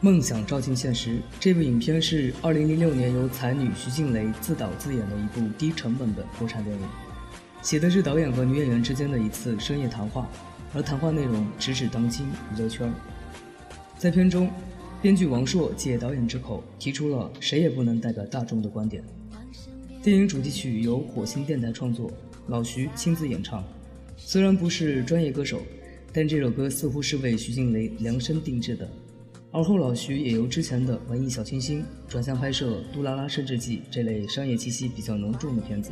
梦想照进现实。这部影片是2006年由才女徐静蕾自导自演的一部低成本的国产电影，写的是导演和女演员之间的一次深夜谈话，而谈话内容直指当今娱乐圈。在片中，编剧王朔借导演之口提出了“谁也不能代表大众”的观点。电影主题曲由火星电台创作，老徐亲自演唱。虽然不是专业歌手，但这首歌似乎是为徐静蕾量身定制的。而后，老徐也由之前的文艺小清新转向拍摄《杜拉拉升职记》这类商业气息比较浓重的片子。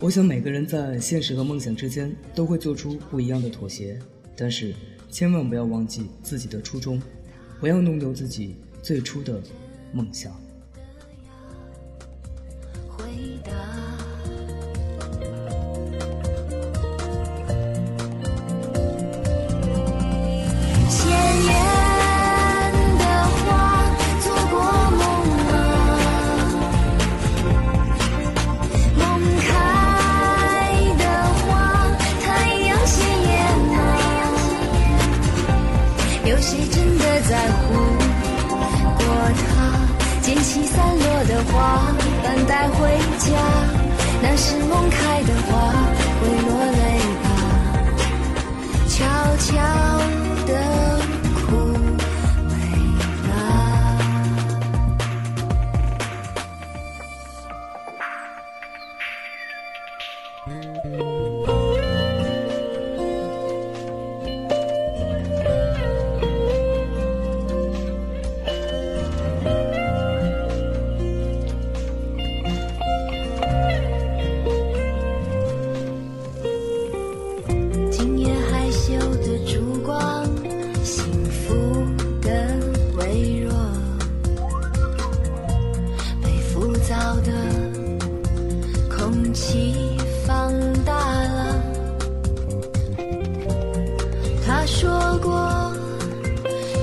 我想，每个人在现实和梦想之间都会做出不一样的妥协，但是千万不要忘记自己的初衷，不要弄丢自己最初的梦想。回答谁真的在乎过他？捡起散落的花瓣带回家。那是梦开的花会落泪吧。悄悄气放大了。他说过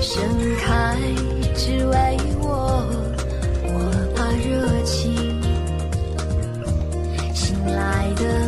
盛开只为我我怕热情。醒来的